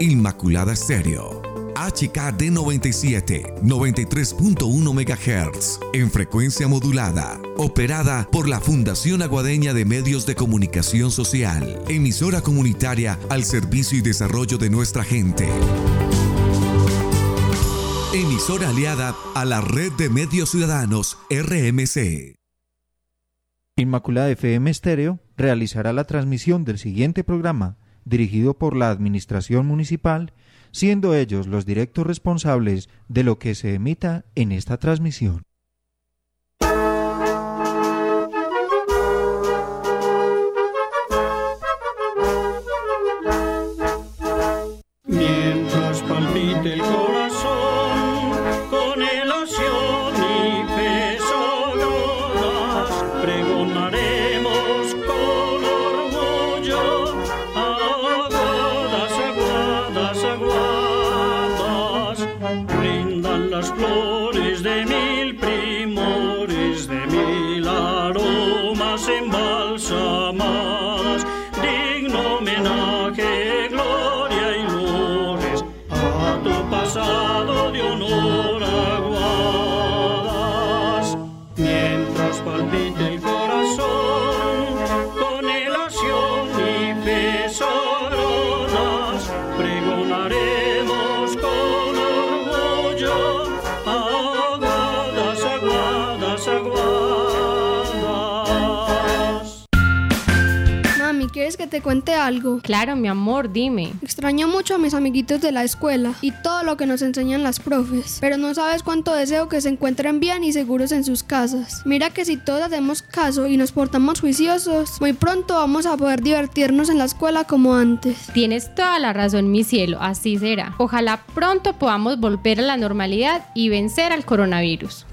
Inmaculada Stereo. HKD 97, 93.1 MHz, en frecuencia modulada, operada por la Fundación Aguadeña de Medios de Comunicación Social, emisora comunitaria al servicio y desarrollo de nuestra gente. Emisora aliada a la Red de Medios Ciudadanos, RMC. Inmaculada FM Estéreo realizará la transmisión del siguiente programa, dirigido por la Administración Municipal, siendo ellos los directos responsables de lo que se emita en esta transmisión. Mientras palpite el corazón ¿quieres que te cuente algo? Claro, mi amor, dime. Extraño mucho a mis amiguitos de la escuela y todo lo que nos enseñan las profes, pero no sabes cuánto deseo que se encuentren bien y seguros en sus casas. Mira que si todos hacemos caso y nos portamos juiciosos, muy pronto vamos a poder divertirnos en la escuela como antes. Tienes toda la razón, mi cielo, así será. Ojalá pronto podamos volver a la normalidad y vencer al coronavirus.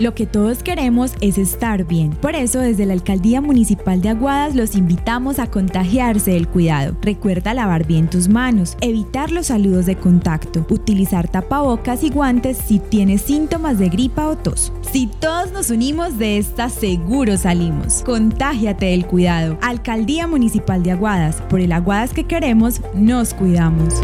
Lo que todos queremos es estar bien. Por eso, desde la Alcaldía Municipal de Aguadas los invitamos a contagiarse del cuidado. Recuerda lavar bien tus manos, evitar los saludos de contacto, utilizar tapabocas y guantes si tienes síntomas de gripa o tos. Si todos nos unimos de esta, seguro salimos. Contágiate del cuidado. Alcaldía Municipal de Aguadas. Por el Aguadas que queremos, nos cuidamos.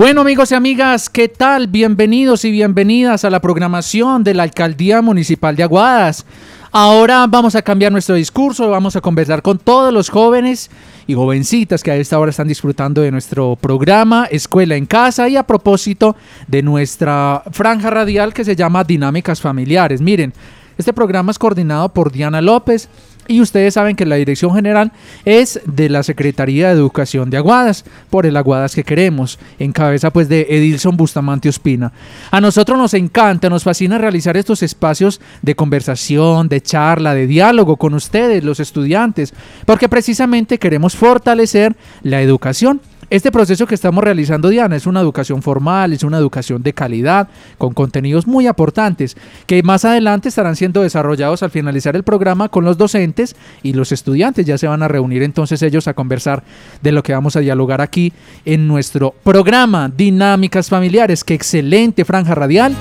Bueno amigos y amigas, ¿qué tal? Bienvenidos y bienvenidas a la programación de la Alcaldía Municipal de Aguadas. Ahora vamos a cambiar nuestro discurso, vamos a conversar con todos los jóvenes y jovencitas que a esta hora están disfrutando de nuestro programa Escuela en Casa y a propósito de nuestra franja radial que se llama Dinámicas Familiares. Miren, este programa es coordinado por Diana López y ustedes saben que la dirección general es de la Secretaría de Educación de Aguadas, por el Aguadas que queremos, en cabeza pues de Edilson Bustamante Ospina. A nosotros nos encanta, nos fascina realizar estos espacios de conversación, de charla, de diálogo con ustedes, los estudiantes, porque precisamente queremos fortalecer la educación. Este proceso que estamos realizando, Diana, es una educación formal, es una educación de calidad, con contenidos muy aportantes, que más adelante estarán siendo desarrollados al finalizar el programa con los docentes y los estudiantes. Ya se van a reunir entonces ellos a conversar de lo que vamos a dialogar aquí en nuestro programa Dinámicas Familiares. ¡Qué excelente franja radial!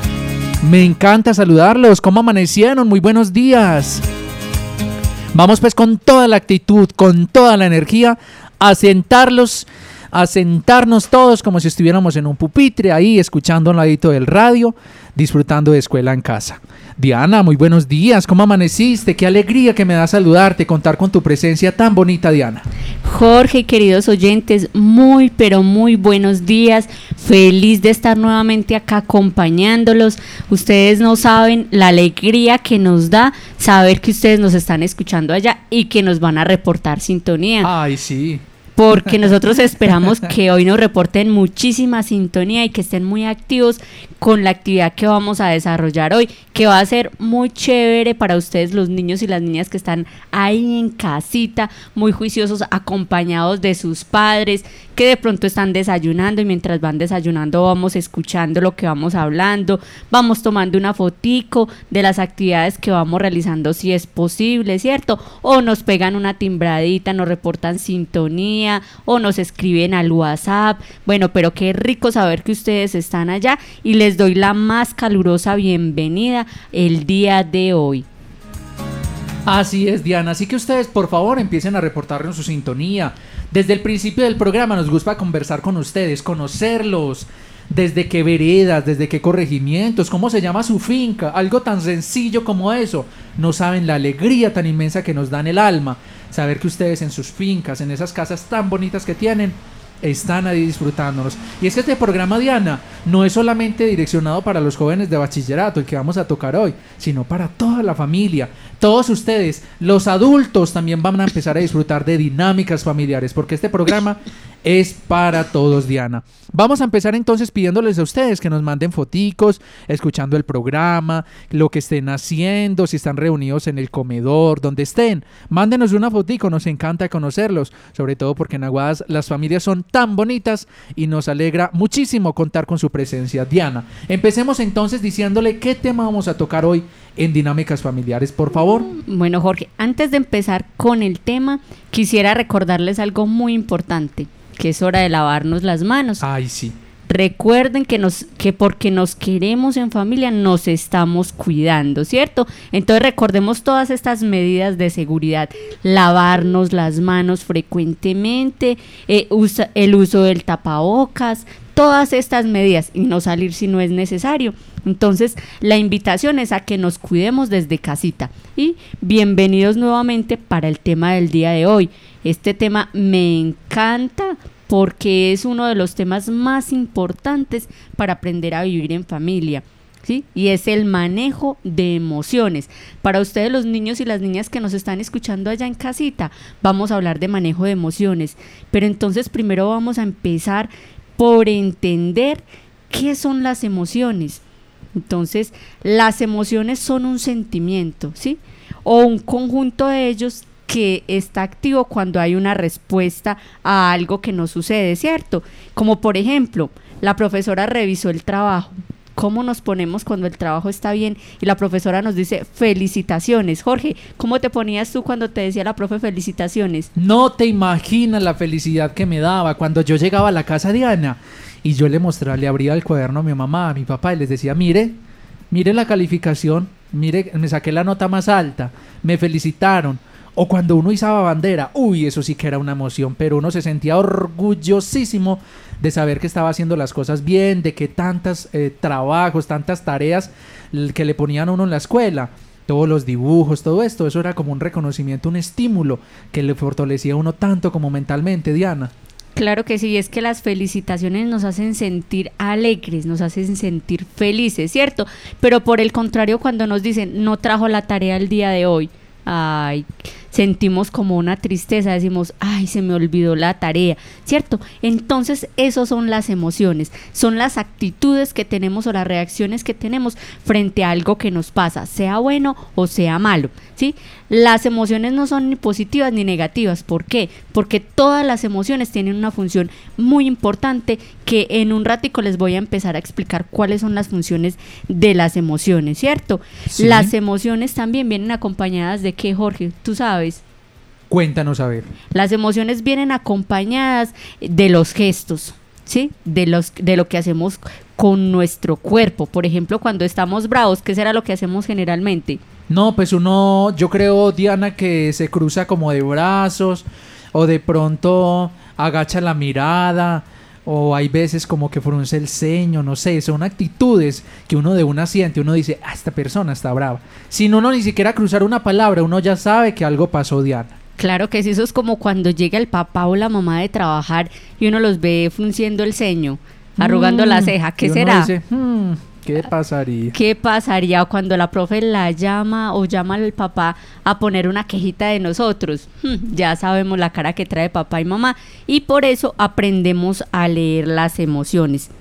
Me encanta saludarlos. ¿Cómo amanecieron? Muy buenos días. Vamos pues con toda la actitud, con toda la energía a sentarlos a sentarnos todos como si estuviéramos en un pupitre ahí escuchando un ladito del radio, disfrutando de escuela en casa. Diana, muy buenos días, ¿cómo amaneciste? Qué alegría que me da saludarte, contar con tu presencia tan bonita, Diana. Jorge, queridos oyentes, muy pero muy buenos días. Feliz de estar nuevamente acá acompañándolos. Ustedes no saben la alegría que nos da saber que ustedes nos están escuchando allá y que nos van a reportar sintonía. Ay, sí porque nosotros esperamos que hoy nos reporten muchísima sintonía y que estén muy activos con la actividad que vamos a desarrollar hoy, que va a ser muy chévere para ustedes los niños y las niñas que están ahí en casita, muy juiciosos, acompañados de sus padres, que de pronto están desayunando y mientras van desayunando vamos escuchando lo que vamos hablando, vamos tomando una fotico de las actividades que vamos realizando si es posible, ¿cierto? O nos pegan una timbradita, nos reportan sintonía o nos escriben al WhatsApp. Bueno, pero qué rico saber que ustedes están allá y les doy la más calurosa bienvenida el día de hoy. Así es, Diana. Así que ustedes, por favor, empiecen a reportarnos su sintonía. Desde el principio del programa nos gusta conversar con ustedes, conocerlos. Desde qué veredas, desde qué corregimientos, cómo se llama su finca, algo tan sencillo como eso. No saben la alegría tan inmensa que nos dan el alma. Saber que ustedes en sus fincas, en esas casas tan bonitas que tienen, están ahí disfrutándonos. Y es que este programa, Diana, no es solamente direccionado para los jóvenes de bachillerato, el que vamos a tocar hoy, sino para toda la familia. Todos ustedes, los adultos, también van a empezar a disfrutar de dinámicas familiares, porque este programa es para todos, Diana. Vamos a empezar entonces pidiéndoles a ustedes que nos manden foticos, escuchando el programa, lo que estén haciendo, si están reunidos en el comedor, donde estén. Mándenos una fotico, nos encanta conocerlos, sobre todo porque en Aguadas las familias son tan bonitas y nos alegra muchísimo contar con su presencia. Diana, empecemos entonces diciéndole qué tema vamos a tocar hoy en Dinámicas Familiares, por favor. Bueno, Jorge, antes de empezar con el tema, quisiera recordarles algo muy importante que es hora de lavarnos las manos. Ay, sí. Recuerden que nos que porque nos queremos en familia nos estamos cuidando, ¿cierto? Entonces recordemos todas estas medidas de seguridad, lavarnos las manos frecuentemente, eh, el uso del tapabocas, todas estas medidas y no salir si no es necesario. Entonces, la invitación es a que nos cuidemos desde casita. Y bienvenidos nuevamente para el tema del día de hoy. Este tema me encanta porque es uno de los temas más importantes para aprender a vivir en familia. ¿Sí? Y es el manejo de emociones. Para ustedes los niños y las niñas que nos están escuchando allá en casita, vamos a hablar de manejo de emociones. Pero entonces primero vamos a empezar por entender qué son las emociones. Entonces, las emociones son un sentimiento, ¿sí? O un conjunto de ellos que está activo cuando hay una respuesta a algo que no sucede, ¿cierto? Como por ejemplo, la profesora revisó el trabajo. ¿Cómo nos ponemos cuando el trabajo está bien? Y la profesora nos dice felicitaciones. Jorge, ¿cómo te ponías tú cuando te decía la profe felicitaciones? No te imaginas la felicidad que me daba cuando yo llegaba a la casa de Ana y yo le mostraba, le abría el cuaderno a mi mamá, a mi papá y les decía, mire, mire la calificación, mire, me saqué la nota más alta, me felicitaron. O cuando uno izaba bandera, uy, eso sí que era una emoción, pero uno se sentía orgullosísimo de saber que estaba haciendo las cosas bien, de que tantos eh, trabajos, tantas tareas que le ponían a uno en la escuela, todos los dibujos, todo esto, eso era como un reconocimiento, un estímulo que le fortalecía a uno tanto como mentalmente, Diana. Claro que sí, es que las felicitaciones nos hacen sentir alegres, nos hacen sentir felices, ¿cierto? Pero por el contrario, cuando nos dicen no trajo la tarea el día de hoy, ay, sentimos como una tristeza, decimos, ay, se me olvidó la tarea, ¿cierto? Entonces, esas son las emociones, son las actitudes que tenemos o las reacciones que tenemos frente a algo que nos pasa, sea bueno o sea malo, ¿sí? Las emociones no son ni positivas ni negativas, ¿por qué? Porque todas las emociones tienen una función muy importante que en un ratico les voy a empezar a explicar cuáles son las funciones de las emociones, ¿cierto? Las emociones también vienen acompañadas de qué, Jorge, tú sabes Cuéntanos a ver. Las emociones vienen acompañadas de los gestos, ¿sí? De, los, de lo que hacemos con nuestro cuerpo. Por ejemplo, cuando estamos bravos, ¿qué será lo que hacemos generalmente? No, pues uno, yo creo, Diana, que se cruza como de brazos o de pronto agacha la mirada o hay veces como que frunce el ceño, no sé, son actitudes que uno de una siente, uno dice, ah, esta persona está brava. Sin uno ni siquiera cruzar una palabra, uno ya sabe que algo pasó, Diana. Claro que sí, eso es como cuando llega el papá o la mamá de trabajar y uno los ve frunciendo el ceño, arrugando la mm, ceja, ¿qué será? Hmm, ¿Qué pasaría? ¿Qué pasaría cuando la profe la llama o llama al papá a poner una quejita de nosotros? Hmm, ya sabemos la cara que trae papá y mamá y por eso aprendemos a leer las emociones.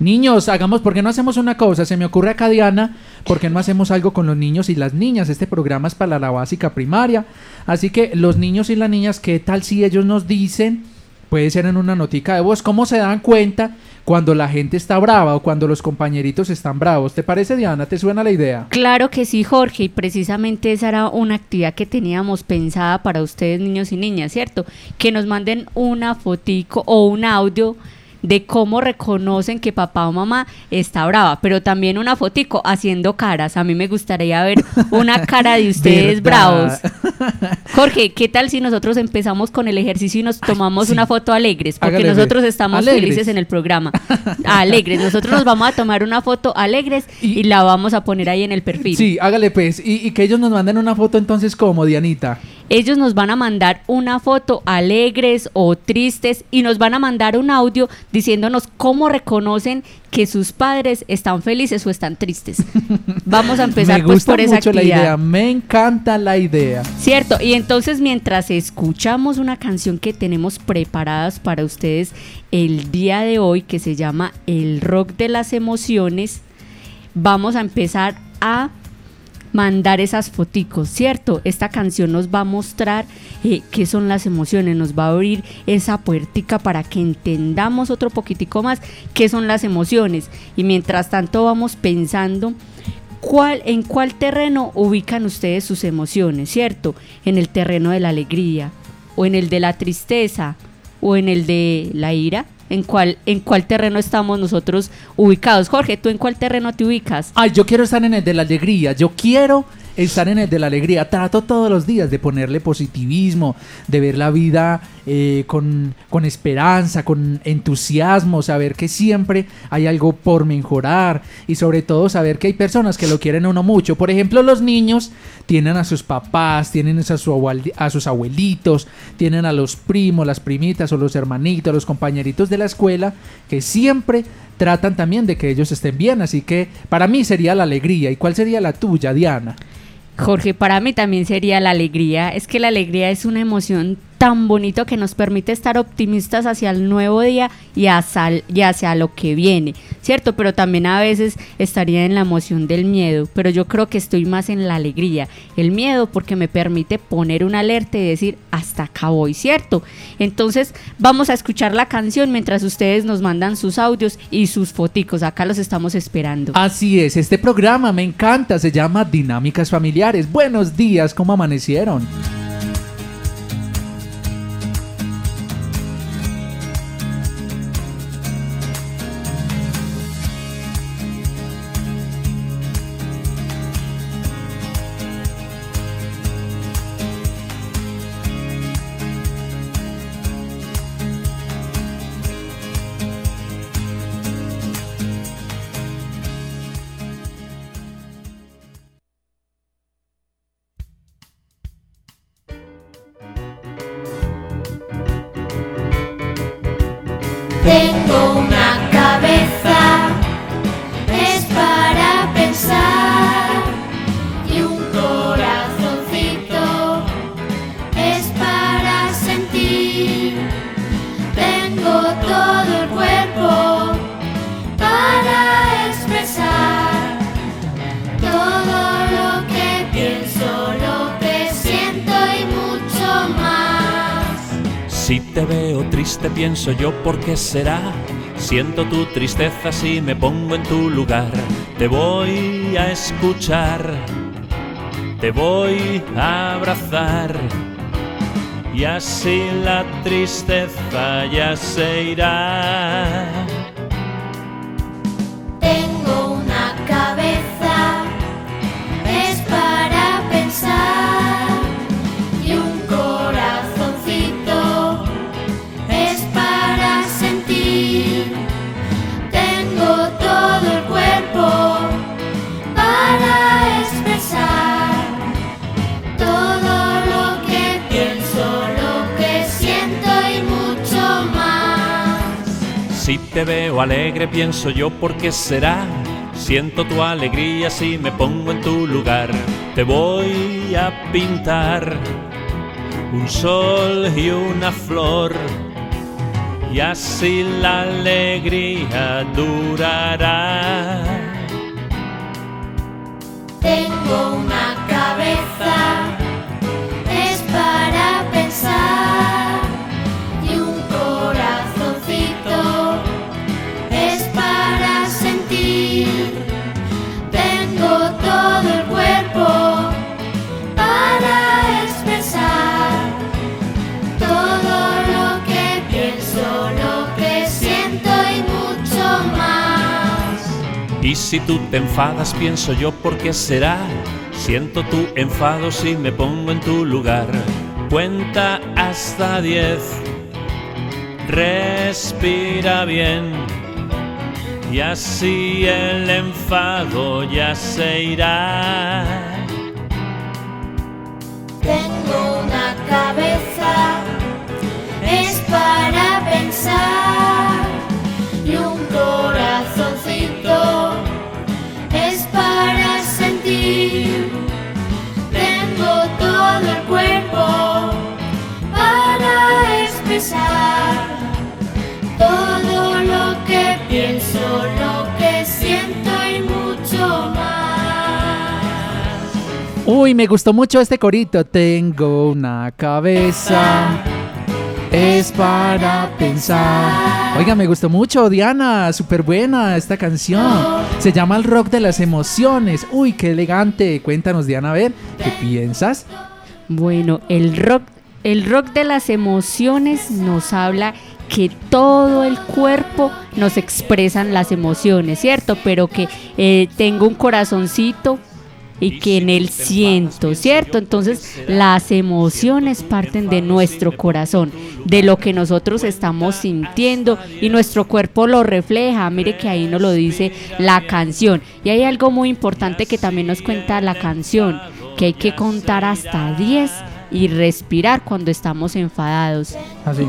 Niños, hagamos, ¿por qué no hacemos una cosa? Se me ocurre acá, Diana, ¿por qué no hacemos algo con los niños y las niñas? Este programa es para la básica primaria. Así que los niños y las niñas, ¿qué tal si ellos nos dicen, puede ser en una notica de voz, cómo se dan cuenta cuando la gente está brava o cuando los compañeritos están bravos? ¿Te parece, Diana? ¿Te suena la idea? Claro que sí, Jorge, y precisamente esa era una actividad que teníamos pensada para ustedes, niños y niñas, ¿cierto? Que nos manden una fotico o un audio de cómo reconocen que papá o mamá está brava, pero también una fotico haciendo caras. A mí me gustaría ver una cara de ustedes bravos. Jorge, ¿qué tal si nosotros empezamos con el ejercicio y nos tomamos una foto alegres? Porque nosotros estamos felices en el programa. Alegres. Nosotros nos vamos a tomar una foto alegres y, la vamos a poner ahí en el perfil. Sí, hágale pues. Y, y que ellos nos manden una foto entonces como, Dianita ellos nos van a mandar una foto alegres o tristes y nos van a mandar un audio diciéndonos cómo reconocen que sus padres están felices o están tristes. Vamos a empezar pues por esa mucho la idea, me encanta la idea. Cierto, y entonces mientras escuchamos una canción que tenemos preparadas para ustedes el día de hoy que se llama El rock de las emociones, vamos a empezar a mandar esas foticos, ¿cierto? Esta canción nos va a mostrar eh, qué son las emociones, nos va a abrir esa puertica para que entendamos otro poquitico más qué son las emociones. Y mientras tanto vamos pensando cuál, en cuál terreno ubican ustedes sus emociones, ¿cierto? En el terreno de la alegría, o en el de la tristeza, o en el de la ira en cuál, en cuál terreno estamos nosotros ubicados. Jorge, ¿tú en cuál terreno te ubicas? Ay, yo quiero estar en el de la alegría. Yo quiero estar en el de la alegría. Trato todos los días de ponerle positivismo, de ver la vida eh, con, con, esperanza, con entusiasmo, saber que siempre hay algo por mejorar y sobre todo saber que hay personas que lo quieren a uno mucho. Por ejemplo, los niños tienen a sus papás, tienen a, a sus abuelitos, tienen a los primos, las primitas o los hermanitos, los compañeritos de la escuela que siempre tratan también de que ellos estén bien. Así que para mí sería la alegría. ¿Y cuál sería la tuya, Diana? Jorge, para mí también sería la alegría. Es que la alegría es una emoción tan bonito que nos permite estar optimistas hacia el nuevo día y hacia, lo que viene, ¿cierto? Pero también a veces estaría en la emoción del miedo, pero yo creo que estoy más en la alegría. El miedo porque me permite poner una alerta y decir, hasta acá voy, ¿cierto? Entonces vamos a escuchar la canción mientras ustedes nos mandan sus audios y sus foticos. Acá los estamos esperando. Así es, este programa me encanta, se llama Dinámicas Familiares. Buenos días, ¿cómo amanecieron? Pienso yo por qué será. Siento tu tristeza si me pongo en tu lugar. Te voy a escuchar, te voy a abrazar. Y así la tristeza ya se irá. Te veo alegre, pienso yo, ¿por qué será? Siento tu alegría si me pongo en tu lugar. Te voy a pintar un sol y una flor. y así la alegría durará. Tengo una cabeza, es para pensar, si tú te enfadas, pienso yo, ¿por qué será? Siento tu enfado si me pongo en tu lugar. Cuenta hasta diez, respira bien. Y así el enfado ya se irá. Tengo una cabeza, es para pensar, todo lo que pienso, lo que siento y mucho más. Uy, me gustó mucho este corito. Tengo una cabeza. Es para pensar. Oiga, me gustó mucho, Diana. Súper buena esta canción. Se llama El Rock de las Emociones. Uy, qué elegante. Cuéntanos, Diana, a ver, ¿qué piensas? Bueno, el rock, el rock de las emociones nos habla que todo el cuerpo nos expresan las emociones, ¿cierto? Pero que eh, tengo un corazoncito y que en él siento, ¿cierto? Entonces las emociones parten de nuestro corazón, de lo que nosotros estamos sintiendo y nuestro cuerpo lo refleja. Mire que ahí nos lo dice la canción. Y hay algo muy importante que también nos cuenta la canción, que hay que contar hasta 10 y respirar cuando estamos enfadados. Así.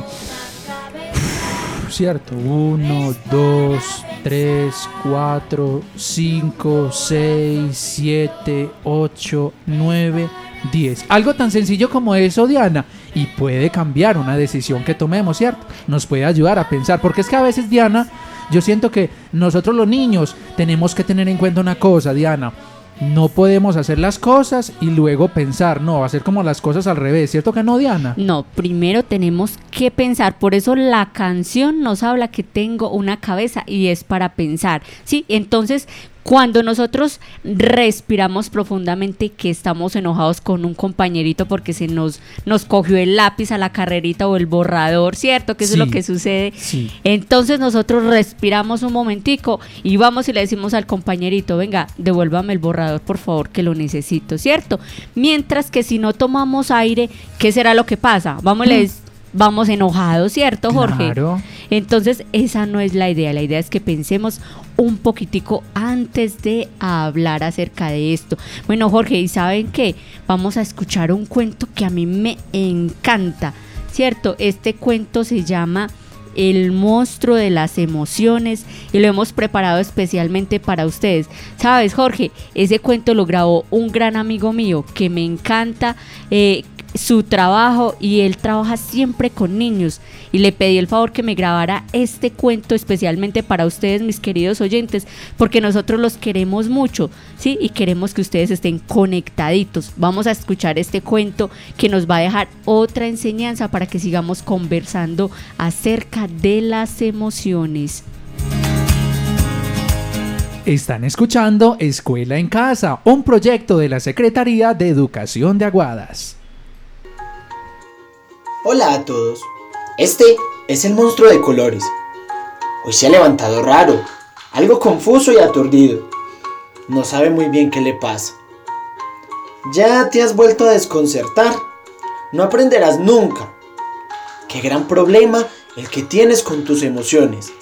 Cierto. 1, 2, 3, 4, 5, 6, 7, 8, 9, 10. Algo tan sencillo como eso, Diana. Y puede cambiar una decisión que tomemos, ¿cierto? Nos puede ayudar a pensar. Porque es que a veces, Diana, yo siento que nosotros los niños tenemos que tener en cuenta una cosa, Diana. No podemos hacer las cosas y luego pensar, no, hacer como las cosas al revés, ¿cierto que no, Diana? No, primero tenemos que pensar, por eso la canción nos habla que tengo una cabeza y es para pensar, ¿sí? Entonces, cuando nosotros respiramos profundamente que estamos enojados con un compañerito porque se nos, nos cogió el lápiz a la carrerita o el borrador, ¿cierto? Que eso es lo que sucede. sí. Entonces nosotros respiramos un momentico y vamos y le decimos al compañerito, venga, devuélvame el borrador, por favor, que lo necesito, ¿cierto? Mientras que si no tomamos aire, ¿qué será lo que pasa? Vamos, y le dec- vamos enojados, ¿cierto, Jorge? Claro. Entonces, esa no es la idea. La idea es que pensemos un poquitico antes de hablar acerca de esto. Bueno, Jorge, ¿y saben qué? Vamos a escuchar un cuento que a mí me encanta, ¿cierto? Este cuento se llama El monstruo de las emociones y lo hemos preparado especialmente para ustedes. ¿Sabes, Jorge? Ese cuento lo grabó un gran amigo mío que me encanta. eh, su trabajo y él trabaja siempre con niños. Y le pedí el favor que me grabara este cuento especialmente para ustedes mis queridos oyentes porque nosotros los queremos mucho sí y queremos que ustedes estén conectaditos. Vamos a escuchar este cuento que nos va a dejar otra enseñanza para que sigamos conversando acerca de las emociones. Están escuchando Escuela en Casa, un proyecto de la Secretaría de Educación de Aguadas. Hola a todos. Este es el monstruo de colores. Hoy se ha levantado raro, algo confuso y aturdido. No sabe muy bien qué le pasa. Ya te has vuelto a desconcertar. No aprenderás nunca. Qué gran problema el que tienes con tus emociones.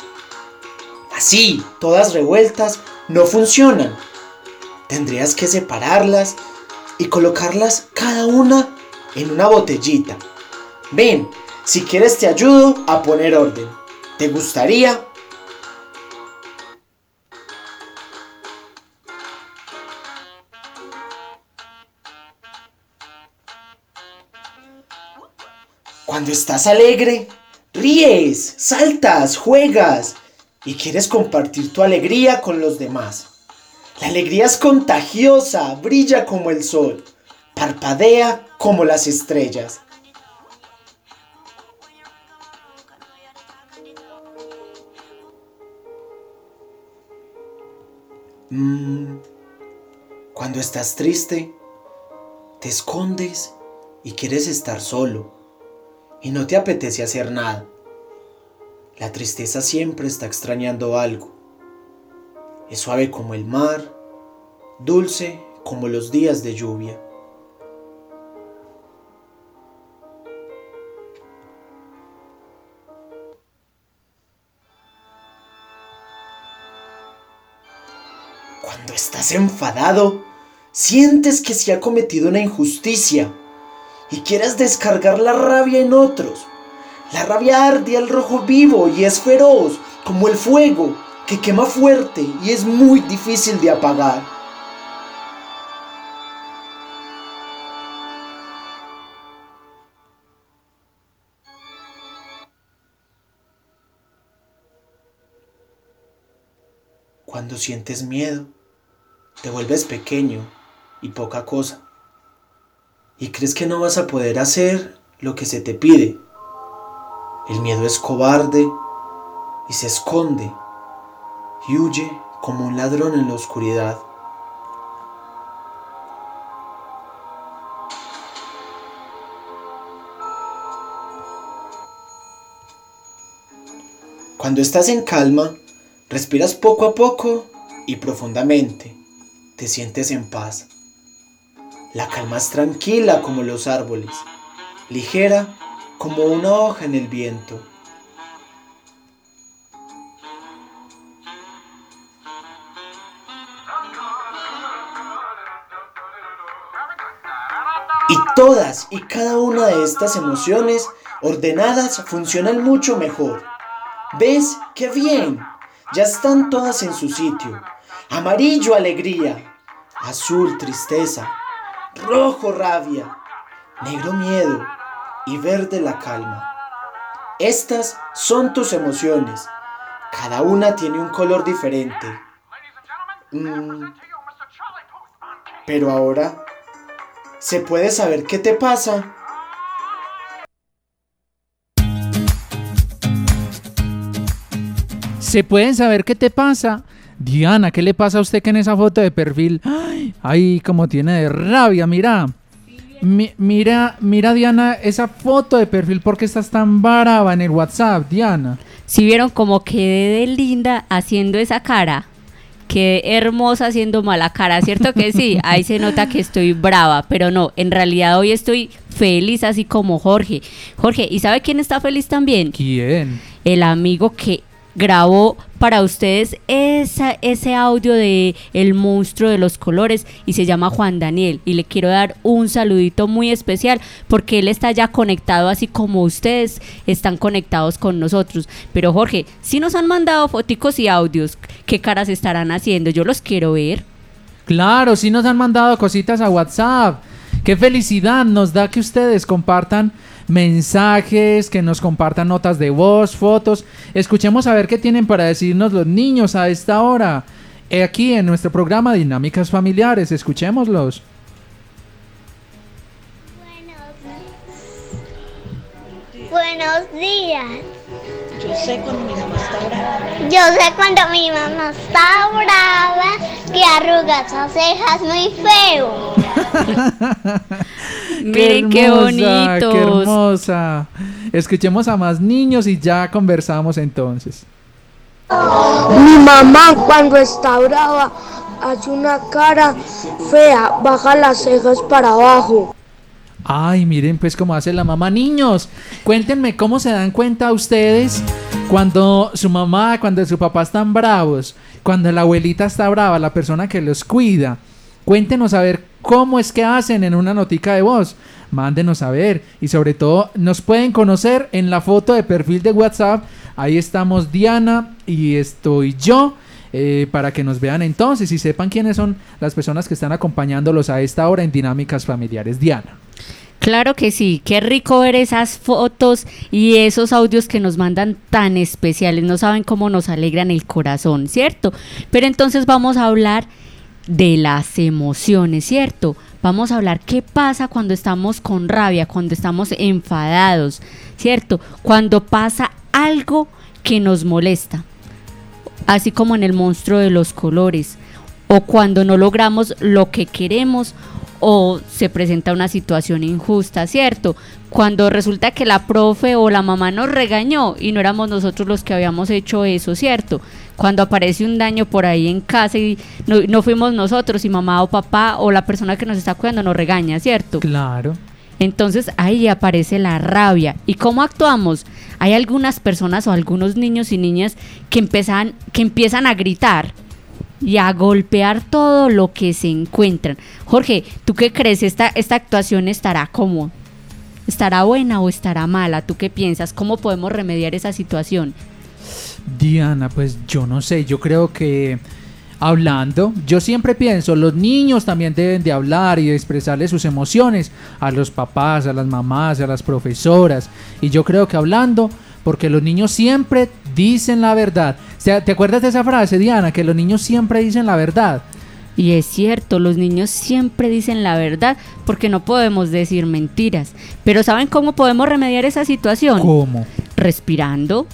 Así, todas revueltas, no funcionan. Tendrías que separarlas y colocarlas cada una en una botellita. Ven, si quieres te ayudo a poner orden. ¿Te gustaría? Cuando estás alegre, Ríes, saltas, juegas y quieres compartir tu alegría con los demás. La alegría es contagiosa, brilla como el sol, parpadea como las estrellas. Mm, cuando estás triste, te escondes y quieres estar solo y no te apetece hacer nada. La tristeza siempre está extrañando algo. Es suave como el mar, dulce como los días de lluvia. Enfadado, sientes que se ha cometido una injusticia y quieres descargar la rabia en otros. La rabia arde al rojo vivo y es feroz como el fuego que quema fuerte y es muy difícil de apagar. Cuando sientes miedo, te vuelves pequeño y poca cosa. Y crees que no vas a poder hacer lo que se te pide. El miedo es cobarde y se esconde y huye como un ladrón en la oscuridad. Cuando estás en calma, respiras poco a poco y profundamente. Te sientes en paz. La calma es tranquila como los árboles, ligera como una hoja en el viento. Y todas y cada una de estas emociones ordenadas funcionan mucho mejor. ¿Ves? ¡Qué bien! Ya están todas en su sitio. Amarillo, alegría. Azul, tristeza. Rojo, rabia. Negro, miedo. Y verde, la calma. Estas son tus emociones. Cada una tiene un color diferente. Mm, pero ahora, ¿se puede saber qué te pasa? ¿Se pueden saber qué te pasa? Diana, ¿qué le pasa a usted que en esa foto de perfil? Ay, ay como tiene de rabia, mira. Mi- mira, mira Diana, esa foto de perfil, ¿por qué estás tan brava en el WhatsApp, Diana? Si vieron como quedé de linda haciendo esa cara, quedé hermosa haciendo mala cara, ¿cierto que sí? Ahí se nota que estoy brava, pero no, en realidad hoy estoy feliz así como Jorge. Jorge, ¿y sabe quién está feliz también? ¿Quién? El amigo que grabó para ustedes ese audio de El monstruo de los colores y se llama Juan Daniel y le quiero dar un saludito muy especial porque él está ya conectado así como ustedes están conectados con nosotros. Pero Jorge, si nos han mandado foticos y audios, ¿qué caras estarán haciendo? Yo los quiero ver. Claro, sí nos han mandado cositas a WhatsApp. Qué felicidad nos da que ustedes compartan mensajes, que nos compartan notas de voz, fotos. Escuchemos a ver qué tienen para decirnos los niños a esta hora. Eh, Aquí en nuestro programa Dinámicas Familiares, escuchémoslos. Buenos días. Yo sé cuando mi mamá está brava. Yo sé cuando mi mamá está brava que arruga esas cejas muy feo. Miren qué hermosa. Qué hermosa. Escuchemos a más niños y ya conversamos entonces. Mi mamá cuando está brava hace una cara fea, baja las cejas para abajo. Ay, miren pues cómo hace la mamá. Niños, cuéntenme cómo se dan cuenta ustedes cuando su mamá, cuando su papá están bravos, cuando la abuelita está brava, la persona que los cuida. Cuéntenos a ver cómo es que hacen en una notica de voz. Mándenos a ver y sobre todo nos pueden conocer en la foto de perfil de WhatsApp. Ahí estamos Diana y estoy yo. eh, para que nos vean entonces y sepan quiénes son las personas que están acompañándolos a esta hora en Dinámicas Familiares. Diana. Claro que sí, qué rico ver esas fotos y esos audios que nos mandan tan especiales, no saben cómo nos alegran el corazón, ¿cierto? Pero entonces vamos a hablar de las emociones, ¿cierto? Vamos a hablar qué pasa cuando estamos con rabia, cuando estamos enfadados, ¿cierto? Cuando pasa algo que nos molesta, así como en el monstruo de los colores, o cuando no logramos lo que queremos o se presenta una situación injusta, ¿cierto? Cuando resulta que la profe o la mamá nos regañó y no éramos nosotros los que habíamos hecho eso, ¿cierto? Cuando aparece un daño por ahí en casa y no, no fuimos nosotros y mamá o papá o la persona que nos está cuidando nos regaña, ¿cierto? Claro. Entonces ahí aparece la rabia. ¿Y cómo actuamos? Hay algunas personas o algunos niños y niñas que empiezan, que empiezan a gritar y a golpear todo lo que se encuentran. Jorge, ¿tú qué crees? ¿Esta, esta actuación estará como? ¿Estará buena o estará mala? ¿Tú qué piensas? ¿Cómo podemos remediar esa situación? Diana, pues yo no sé, yo creo que hablando, yo siempre pienso, los niños también deben de hablar y de expresarle sus emociones a los papás, a las mamás, a las profesoras. Y yo creo que hablando, porque los niños siempre dicen la verdad. ¿Te acuerdas de esa frase, Diana? Que los niños siempre dicen la verdad. Y es cierto, los niños siempre dicen la verdad porque no podemos decir mentiras. Pero ¿saben cómo podemos remediar esa situación? ¿Cómo? Respirando.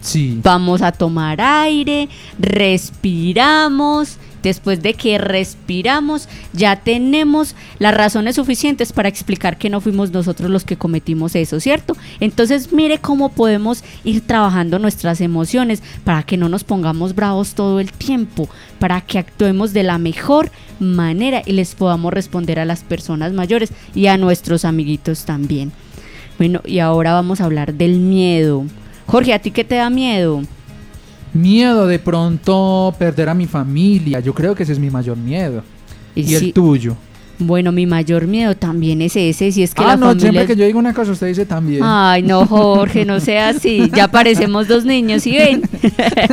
Sí. Vamos a tomar aire, respiramos. Después de que respiramos, ya tenemos las razones suficientes para explicar que no fuimos nosotros los que cometimos eso, ¿cierto? Entonces mire cómo podemos ir trabajando nuestras emociones para que no nos pongamos bravos todo el tiempo, para que actuemos de la mejor manera y les podamos responder a las personas mayores y a nuestros amiguitos también. Bueno, y ahora vamos a hablar del miedo. Jorge, ¿a ti qué te da miedo? Miedo de pronto perder a mi familia. Yo creo que ese es mi mayor miedo. ¿Y, el tuyo? Bueno, mi mayor miedo también es ese, si es que ah, la no, familia... siempre que yo digo una cosa, usted dice también. Ay, no, Jorge, no sea así, ya parecemos dos niños, ¿sí ven?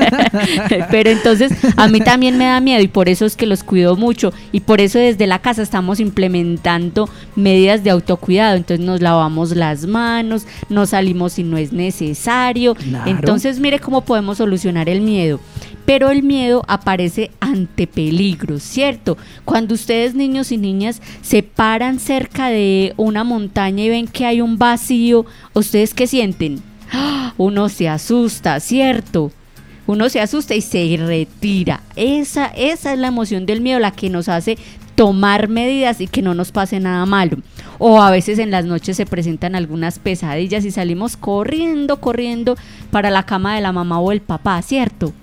Pero entonces, a mí también me da miedo y por eso es que los cuido mucho y por eso desde la casa estamos implementando medidas de autocuidado, entonces nos lavamos las manos, no salimos si no es necesario, entonces mire cómo podemos solucionar el miedo pero el miedo aparece ante peligros, ¿cierto? Cuando ustedes niños y niñas se paran cerca de una montaña y ven que hay un vacío, ¿ustedes qué sienten? ¡Ah! Uno se asusta, ¿cierto? Uno se asusta y se retira. Esa, esa es la emoción del miedo, la que nos hace tomar medidas y que no nos pase nada malo. O a veces en las noches se presentan algunas pesadillas y salimos corriendo, corriendo para la cama de la mamá o el papá, ¿cierto?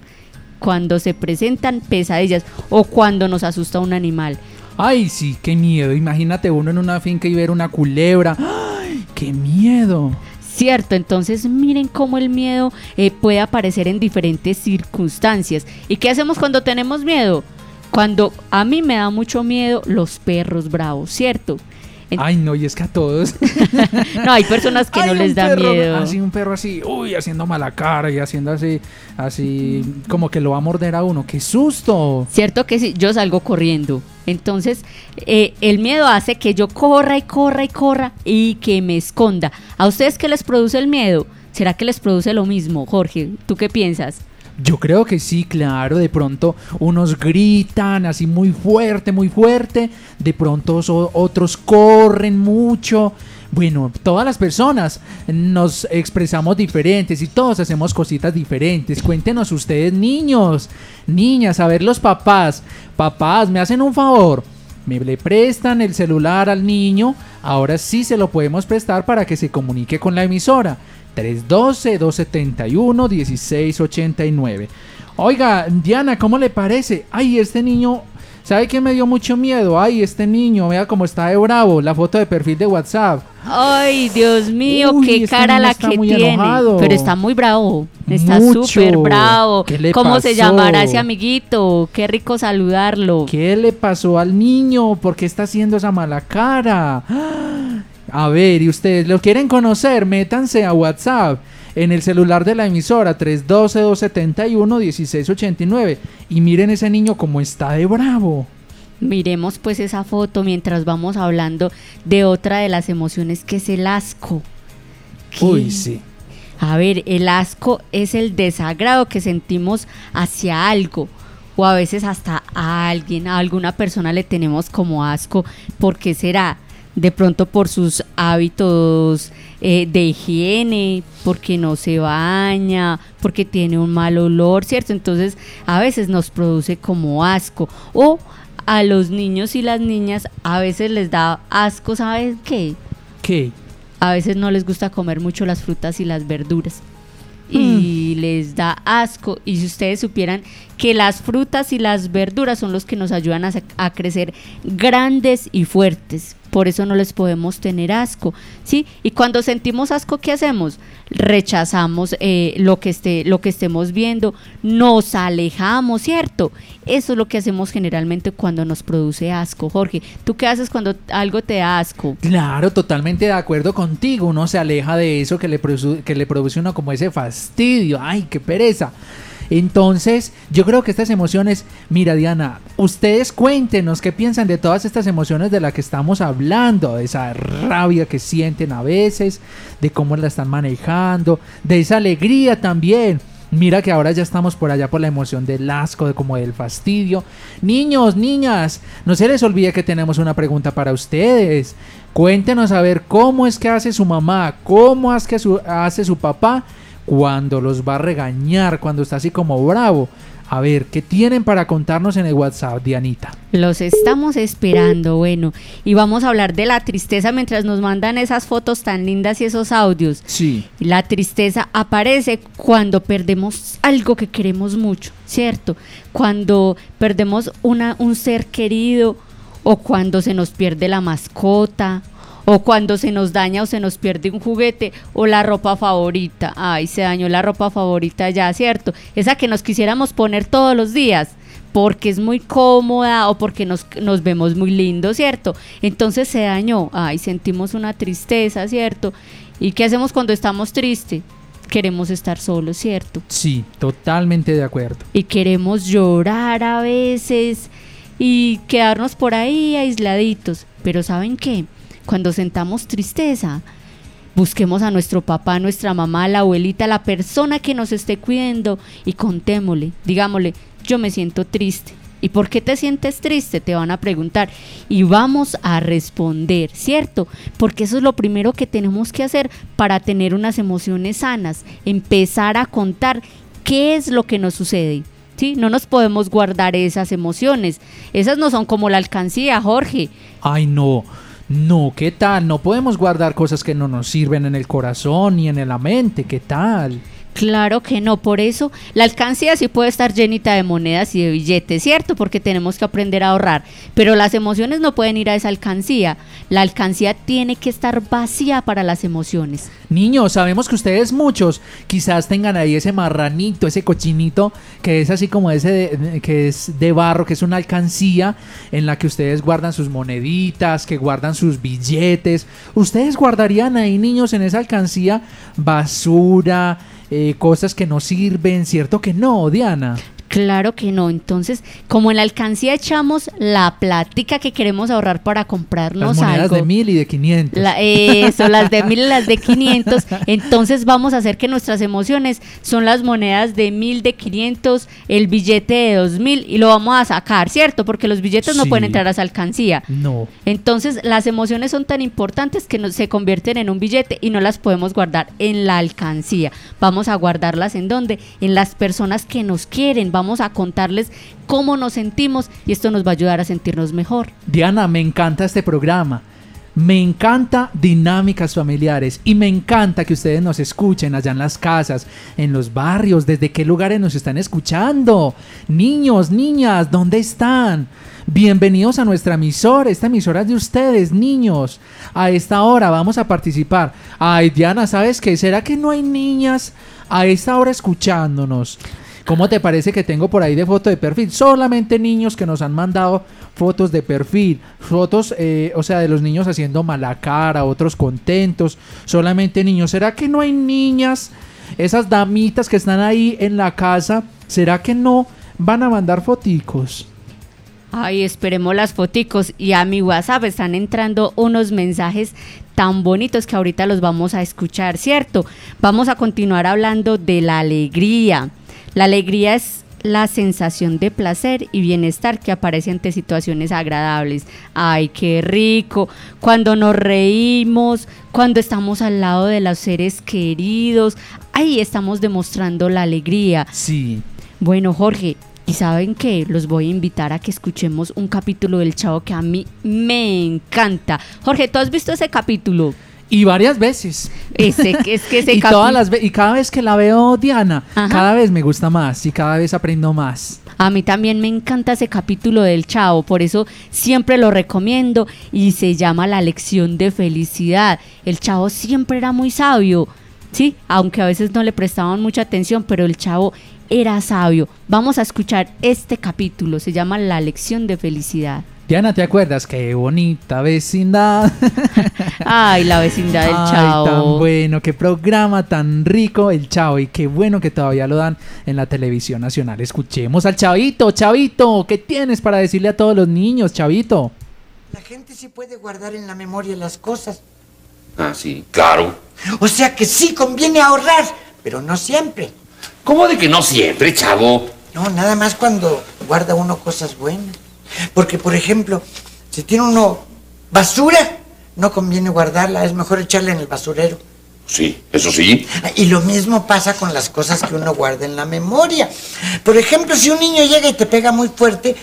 Cuando se presentan pesadillas o cuando nos asusta un animal. Ay, sí, qué miedo. Imagínate uno en una finca y ver una culebra. ¡Ay, qué miedo! Cierto, entonces miren cómo el miedo eh, puede aparecer en diferentes circunstancias. ¿Y qué hacemos cuando tenemos miedo? Cuando a mí me da mucho miedo los perros bravos, ¿cierto? Ay, no, y es que a todos. no, hay personas que no les da miedo. Así un perro así, uy, haciendo mala cara y haciendo así, así, como que lo va a morder a uno. ¡Qué susto! Cierto que sí, yo salgo corriendo. Entonces, eh, el miedo hace que yo corra y corra y corra y que me esconda. ¿A ustedes qué les produce el miedo? ¿Será que les produce lo mismo, Jorge? ¿Tú qué piensas? Yo creo que sí, claro, de pronto unos gritan así muy fuerte, muy fuerte, de pronto otros corren mucho. Bueno, todas las personas nos expresamos diferentes y todos hacemos cositas diferentes. Cuéntenos ustedes, niños, niñas, a ver los papás. Papás, me hacen un favor. Me le prestan el celular al niño. Ahora sí se lo podemos prestar para que se comunique con la emisora. 312-271-1689. Oiga, Diana, ¿cómo le parece? Ay, este niño, ¿sabe qué me dio mucho miedo? Ay, este niño, vea cómo está de bravo, la foto de perfil de WhatsApp. Ay, Dios mío, qué este cara la que tiene. Pero está muy bravo, está súper bravo. ¿Qué le ¿Cómo se llamará ese amiguito? Qué rico saludarlo. ¿Qué le pasó al niño? ¿Por qué está haciendo esa mala cara? A ver, y ustedes lo quieren conocer, métanse a WhatsApp en el celular de la emisora 312-271-1689 y miren ese niño como está de bravo. Miremos pues esa foto mientras vamos hablando de otra de las emociones que es el asco. ¿Qué? Uy, sí. A ver, el asco es el desagrado que sentimos hacia algo o a veces hasta a alguien, a alguna persona le tenemos como asco. ¿Por qué será? De pronto por sus hábitos eh, de higiene, porque no se baña, porque tiene un mal olor, ¿cierto? Entonces a veces nos produce como asco. O a los niños y las niñas a veces les da asco, ¿sabes qué? ¿Qué? A veces no les gusta comer mucho las frutas y las verduras. Y les da asco. Y si ustedes supieran que las frutas y las verduras son los que nos ayudan a, a crecer grandes y fuertes. Por eso no les podemos tener asco, ¿sí? Y cuando sentimos asco, ¿qué hacemos? Rechazamos eh, lo, que esté, lo que estemos viendo, nos alejamos, ¿cierto? Eso es lo que hacemos generalmente cuando nos produce asco. Jorge, ¿tú qué haces cuando algo te da asco? Claro, totalmente de acuerdo contigo. Uno se aleja de eso que le, que le produce uno como ese fastidio. Ay, qué pereza. Entonces, yo creo que estas emociones, mira Diana, ustedes cuéntenos qué piensan de todas estas emociones de las que estamos hablando, de esa rabia que sienten a veces, de cómo la están manejando, de esa alegría también. Mira que ahora ya estamos por allá por la emoción del asco, de como del fastidio. Niños, niñas, no se les olvide que tenemos una pregunta para ustedes. Cuéntenos a ver cómo es que hace su mamá, cómo es que hace su papá cuando los va a regañar, cuando está así como bravo. A ver, ¿qué tienen para contarnos en el WhatsApp, Dianita? Los estamos esperando, bueno, y vamos a hablar de la tristeza mientras nos mandan esas fotos tan lindas y esos audios. Sí. La tristeza aparece cuando perdemos algo que queremos mucho, ¿cierto? Cuando perdemos una, un ser querido o cuando se nos pierde la mascota o cuando se nos daña o se nos pierde un juguete o la ropa favorita. Ay, se dañó la ropa favorita ya, ¿cierto? Esa que nos quisiéramos poner todos los días porque es muy cómoda o porque nos, nos vemos muy lindos, ¿cierto? Entonces se dañó, ay, sentimos una tristeza, ¿cierto? ¿Y qué hacemos cuando estamos tristes? Queremos estar solos, ¿cierto? Sí, totalmente de acuerdo. Y queremos llorar a veces y quedarnos por ahí aisladitos. Pero ¿saben qué? Cuando sentamos tristeza, busquemos a nuestro papá, nuestra mamá, la abuelita, la persona que nos esté cuidando y contémosle, digámosle, yo me siento triste. ¿Y por qué te sientes triste? Te van a preguntar. Y vamos a responder, ¿cierto? Porque eso es lo primero que tenemos que hacer para tener unas emociones sanas. Empezar a contar qué es lo que nos sucede. ¿Sí? No nos podemos guardar esas emociones. Esas no son como la alcancía, Jorge. Ay, no. No, ¿qué tal? No podemos guardar cosas que no nos sirven en el corazón ni en la mente. ¿Qué tal? Claro que no, por eso la alcancía sí puede estar llenita de monedas y de billetes, ¿cierto? Porque tenemos que aprender a ahorrar, pero las emociones no pueden ir a esa alcancía. La alcancía tiene que estar vacía para las emociones. Niños, sabemos que ustedes muchos quizás tengan ahí ese marranito, ese cochinito que es así como ese de- que es de barro, que es una alcancía en la que ustedes guardan sus moneditas, que guardan sus billetes. ¿Ustedes guardarían ahí, niños, en esa alcancía basura, eh, cosas que no sirven? ¿Cierto que no, Diana? Claro que no. Entonces, como en la alcancía echamos la plática que queremos ahorrar para comprarnos Las monedas algo. de mil y de 500. La- eso, las de mil y las de 500. Entonces vamos a hacer que nuestras emociones son las monedas de mil, de 500, el billete de dos mil y lo vamos a sacar, ¿cierto? Porque los billetes no pueden entrar a esa alcancía. No. Entonces las emociones son tan importantes que no- se convierten en un billete y no las podemos guardar en la alcancía. Vamos a guardarlas en dónde? En las personas que nos quieren. Vamos a contarles cómo nos sentimos y esto nos va a ayudar a sentirnos mejor. Diana, me encanta este programa. Me encanta dinámicas familiares y me encanta que ustedes nos escuchen allá en las casas, en los barrios, desde qué lugares nos están escuchando. Niños, niñas, ¿dónde están? Bienvenidos a nuestra emisora, esta emisora es de ustedes, niños. A esta hora vamos a participar. Ay, Diana, ¿sabes qué? ¿Será que no hay niñas a esta hora escuchándonos? ¿Cómo te parece que tengo por ahí de foto de perfil? Solamente niños que nos han mandado fotos de perfil, fotos, eh, o sea, de los niños haciendo mala cara, otros contentos, solamente niños. ¿Será que no hay niñas? Esas damitas que están ahí en la casa, ¿será que no van a mandar foticos? Ay, esperemos las foticos y a mi WhatsApp están entrando unos mensajes tan bonitos que ahorita los vamos a escuchar, ¿cierto? Vamos a continuar hablando de la alegría. La alegría es la sensación de placer y bienestar que aparece ante situaciones agradables. Ay, qué rico. Cuando nos reímos, cuando estamos al lado de los seres queridos, ahí estamos demostrando la alegría. Sí. Bueno, Jorge, ¿y saben qué? Los voy a invitar a que escuchemos un capítulo del Chavo que a mí me encanta. Jorge, ¿tú has visto ese capítulo? Y varias veces. Ese, es que ese y, todas las y cada vez que la veo, Diana, Ajá. cada vez me gusta más y cada vez aprendo más. A mí también me encanta ese capítulo del Chavo, por eso siempre lo recomiendo y se llama La lección de felicidad. El Chavo siempre era muy sabio, sí, aunque a veces no le prestaban mucha atención, pero el Chavo era sabio. Vamos a escuchar este capítulo, se llama La lección de felicidad. Diana, ¿te acuerdas? Qué bonita vecindad. Ay, la vecindad del Ay, Chavo. tan bueno, qué programa tan rico el Chavo y qué bueno que todavía lo dan en la televisión nacional. Escuchemos al Chavito, Chavito, ¿qué tienes para decirle a todos los niños, Chavito? La gente sí puede guardar en la memoria las cosas. Ah, sí, claro. O sea que sí conviene ahorrar, pero no siempre. ¿Cómo de que no siempre, chavo? No, nada más cuando guarda uno cosas buenas. Porque, por ejemplo, si tiene uno basura, no conviene guardarla, es mejor echarla en el basurero. Sí, eso sí. Y lo mismo pasa con las cosas que uno guarda en la memoria. Por ejemplo, si un niño llega y te pega muy fuerte,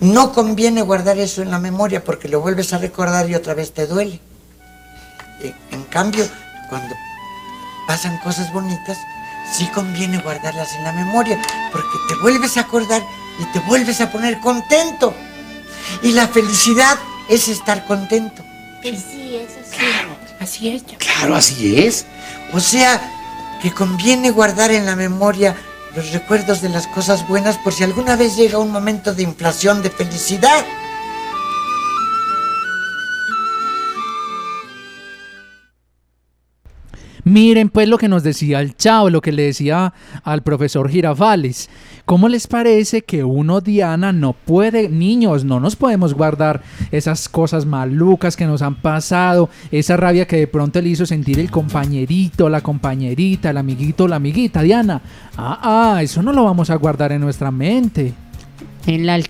no conviene guardar eso en la memoria porque lo vuelves a recordar y otra vez te duele. En, en cambio, cuando pasan cosas bonitas, sí conviene guardarlas en la memoria porque te vuelves a acordar y te vuelves a poner contento. Y la felicidad es estar contento. Sí, eso sí. Así es. Claro, así es. O sea, que conviene guardar en la memoria los recuerdos de las cosas buenas por si alguna vez llega un momento de inflación de felicidad. Miren pues lo que nos decía el Chavo, lo que le decía al profesor Girafales. ¿Cómo les parece que uno, Diana, no puede, niños, no nos podemos guardar esas cosas malucas que nos han pasado, esa rabia que de pronto le hizo sentir el compañerito, la compañerita, el amiguito, la amiguita, Diana? Ah, ah, eso no lo vamos a guardar en nuestra mente. En la,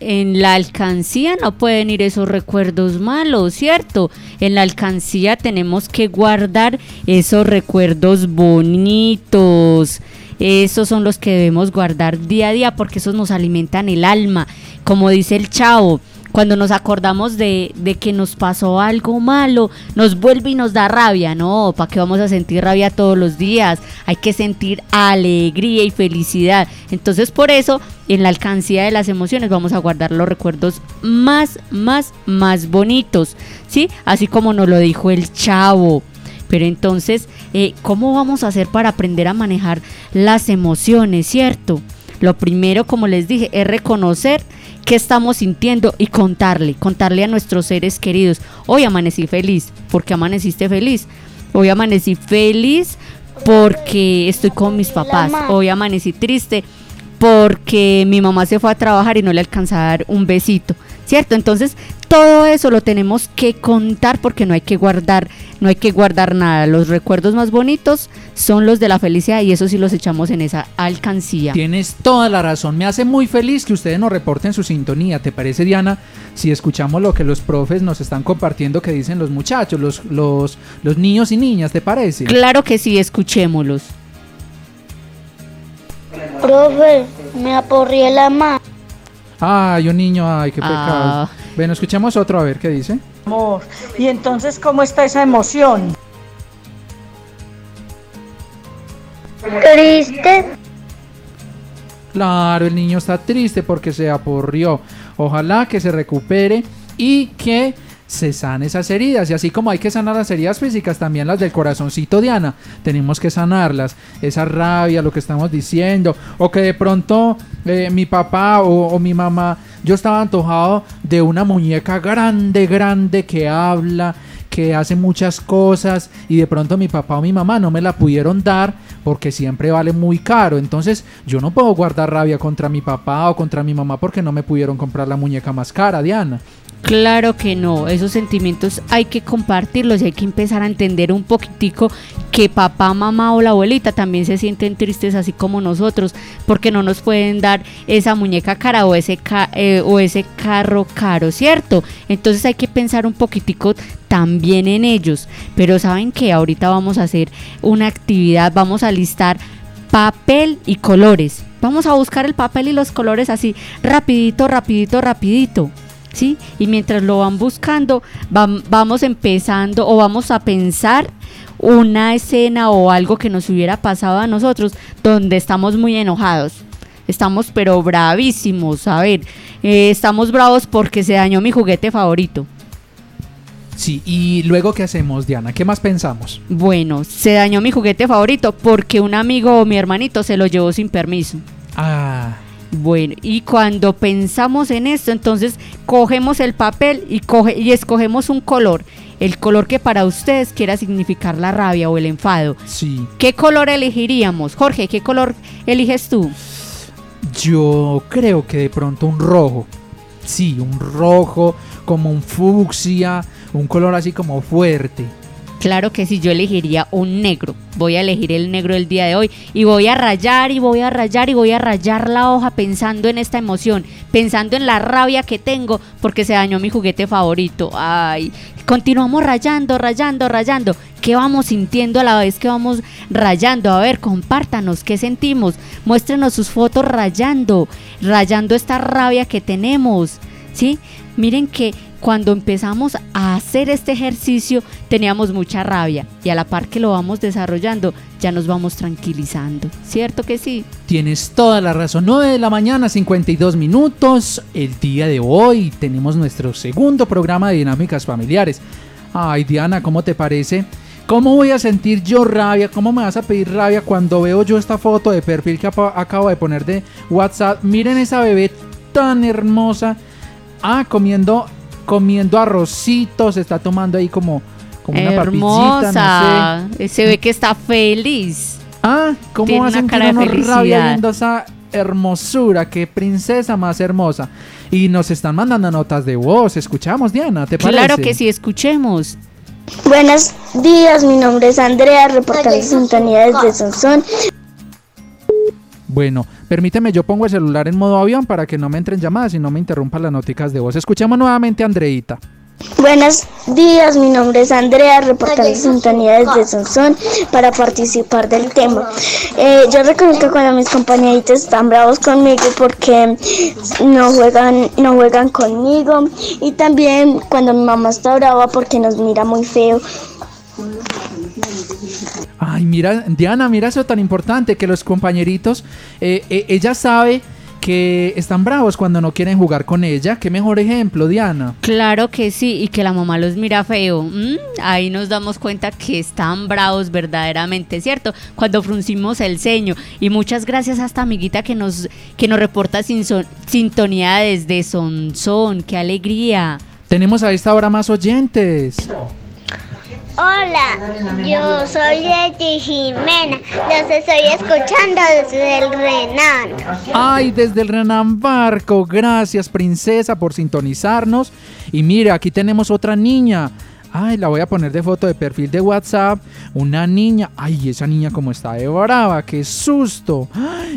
en la alcancía no pueden ir esos recuerdos malos, ¿cierto? En la alcancía tenemos que guardar esos recuerdos bonitos. Esos son los que debemos guardar día a día porque esos nos alimentan el alma. Como dice el chavo, cuando nos acordamos de, de que nos pasó algo malo, nos vuelve y nos da rabia. No, ¿para qué vamos a sentir rabia todos los días? Hay que sentir alegría y felicidad. Entonces por eso, en la alcancía de las emociones vamos a guardar los recuerdos más, más, más bonitos. ¿Sí? Así como nos lo dijo el chavo. Pero entonces, eh, ¿cómo vamos a hacer para aprender a manejar las emociones, cierto? Lo primero, como les dije, es reconocer qué estamos sintiendo y contarle, contarle a nuestros seres queridos. Hoy amanecí feliz. ¿Por qué amaneciste feliz? Hoy amanecí feliz porque estoy con mis papás. Hoy amanecí triste porque mi mamá se fue a trabajar y no le alcanzaba a dar un besito, ¿cierto? Entonces, todo eso lo tenemos que contar porque no hay que guardar, no hay que guardar nada. Los recuerdos más bonitos son los de la felicidad y eso sí los echamos en esa alcancía. Tienes toda la razón. Me hace muy feliz que ustedes nos reporten su sintonía. ¿Te parece, Diana? Si escuchamos lo que los profes nos están compartiendo que dicen los muchachos, los, los, los niños y niñas, ¿te parece? Claro que sí, escuchémoslos. Profe, me aporrié la mano. Ay, un niño, ay, qué pecado. Ah. Bueno, escuchemos otro a ver qué dice. Amor. Y entonces, ¿cómo está esa emoción? Triste. Claro, el niño está triste porque se aporrió. Ojalá que se recupere y que se sane esas heridas. Y así como hay que sanar las heridas físicas, también las del corazoncito, Diana. Tenemos que sanarlas. Esa rabia, lo que estamos diciendo. O que de pronto eh, mi papá o, o mi mamá, yo estaba antojado de una muñeca grande, grande que habla. Que hace muchas cosas y de pronto mi papá o mi mamá no me la pudieron dar porque siempre vale muy caro. Entonces yo no puedo guardar rabia contra mi papá o contra mi mamá porque no me pudieron comprar la muñeca más cara, Diana. Claro que no, esos sentimientos hay que compartirlos y hay que empezar a entender un poquitico que papá, mamá o la abuelita también se sienten tristes así como nosotros porque no nos pueden dar esa muñeca cara o ese, eh, o ese carro caro, ¿cierto? Entonces hay que pensar un poquitico también en ellos, pero saben que ahorita vamos a hacer una actividad, vamos a listar papel y colores. Vamos a buscar el papel y los colores así, rapidito, rapidito, rapidito. Y mientras lo van buscando, vamos empezando o vamos a pensar una escena o algo que nos hubiera pasado a nosotros donde estamos muy enojados. Estamos pero bravísimos. A ver, eh, estamos bravos porque se dañó mi juguete favorito. Sí, y luego qué hacemos, Diana? ¿Qué más pensamos? Bueno, se dañó mi juguete favorito porque un amigo o mi hermanito se lo llevó sin permiso. Ah. Bueno, y cuando pensamos en esto, entonces cogemos el papel y, coge, y escogemos un color. El color que para ustedes quiera significar la rabia o el enfado. Sí. ¿Qué color elegiríamos? Jorge, ¿qué color eliges tú? Yo creo que de pronto un rojo. Sí, un rojo, como un fucsia, un color así como fuerte. Claro que sí, yo elegiría un negro. Voy a elegir el negro el día de hoy y voy a rayar y voy a rayar y voy a rayar la hoja pensando en esta emoción, pensando en la rabia que tengo porque se dañó mi juguete favorito. Ay, continuamos rayando, rayando, rayando. ¿Qué vamos sintiendo a la vez que vamos rayando? A ver, compártanos, ¿qué sentimos? Muéstrenos sus fotos rayando, rayando esta rabia que tenemos. ¿Sí? Miren que cuando empezamos a hacer este ejercicio teníamos mucha rabia y a la par que lo vamos desarrollando ya nos vamos tranquilizando, ¿cierto que sí? Tienes toda la razón, 9 de la mañana, 52 minutos, el día de hoy tenemos nuestro segundo programa de dinámicas familiares. Ay Diana, ¿cómo te parece? ¿Cómo voy a sentir yo rabia? ¿Cómo me vas a pedir rabia cuando veo yo esta foto de perfil que acabo de poner de WhatsApp? Miren esa bebé tan hermosa. Ah, comiendo comiendo arrocito, se está tomando ahí como, como una papillita, no sé. Se ve que está feliz. Ah, ¿cómo va a sentir cara de rabia viendo esa hermosura? Qué princesa más hermosa. Y nos están mandando notas de voz. Escuchamos, Diana, ¿te parece? Claro que sí, escuchemos. Buenos días, mi nombre es Andrea, reportando sintonía desde Sonsón. Bueno, permíteme, yo pongo el celular en modo avión para que no me entren llamadas y no me interrumpan las noticas de voz. Escuchemos nuevamente a Andreita. Buenos días, mi nombre es Andrea, reportando sintonía desde Sonsón para participar del tema. Eh, yo reconozco cuando mis compañeritos están bravos conmigo porque no juegan, no juegan conmigo y también cuando mi mamá está brava porque nos mira muy feo. Ay, mira, Diana, mira eso tan importante que los compañeritos, eh, eh, ella sabe que están bravos cuando no quieren jugar con ella. Qué mejor ejemplo, Diana. Claro que sí, y que la mamá los mira feo. Mm, ahí nos damos cuenta que están bravos verdaderamente, ¿cierto? Cuando fruncimos el ceño. Y muchas gracias a esta amiguita que nos, que nos reporta sin sintonía desde Sonsón. ¡Qué alegría! Tenemos a esta hora más oyentes. Hola, yo soy Leti Jimena. Los estoy escuchando desde el Renan. Ay, desde el Renan Barco. Gracias, princesa, por sintonizarnos. Y mire, aquí tenemos otra niña. Ay, la voy a poner de foto de perfil de WhatsApp. Una niña. Ay, esa niña como está de brava. Qué susto.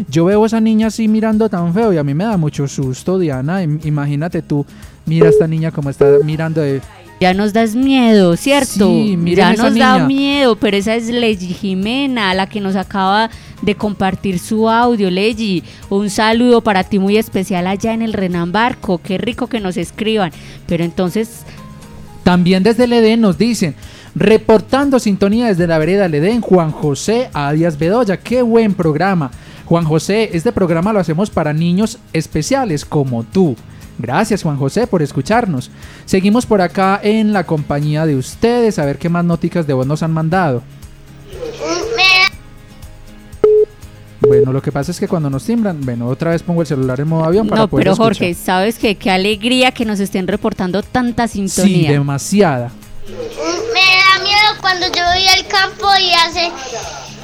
yo veo a esa niña así mirando tan feo y a mí me da mucho susto, Diana. Imagínate tú. Mira a esta niña como está mirando de ya nos das miedo, ¿cierto? Sí, ya nos da miedo, pero esa es Legi Jimena, la que nos acaba de compartir su audio, Legi. Un saludo para ti muy especial allá en el Renan Barco. Qué rico que nos escriban. Pero entonces. También desde el Edén nos dicen. Reportando sintonía desde la vereda Edén, Juan José Adias Bedoya. Qué buen programa. Juan José, este programa lo hacemos para niños especiales como tú. Gracias Juan José por escucharnos. Seguimos por acá en la compañía de ustedes a ver qué más noticias de vos nos han mandado. Bueno, lo que pasa es que cuando nos timbran, bueno, otra vez pongo el celular en modo avión para no, poder pero Jorge, ¿sabes qué? Qué alegría que nos estén reportando tanta sintonía. Sí, demasiada. cuando yo voy al campo y hace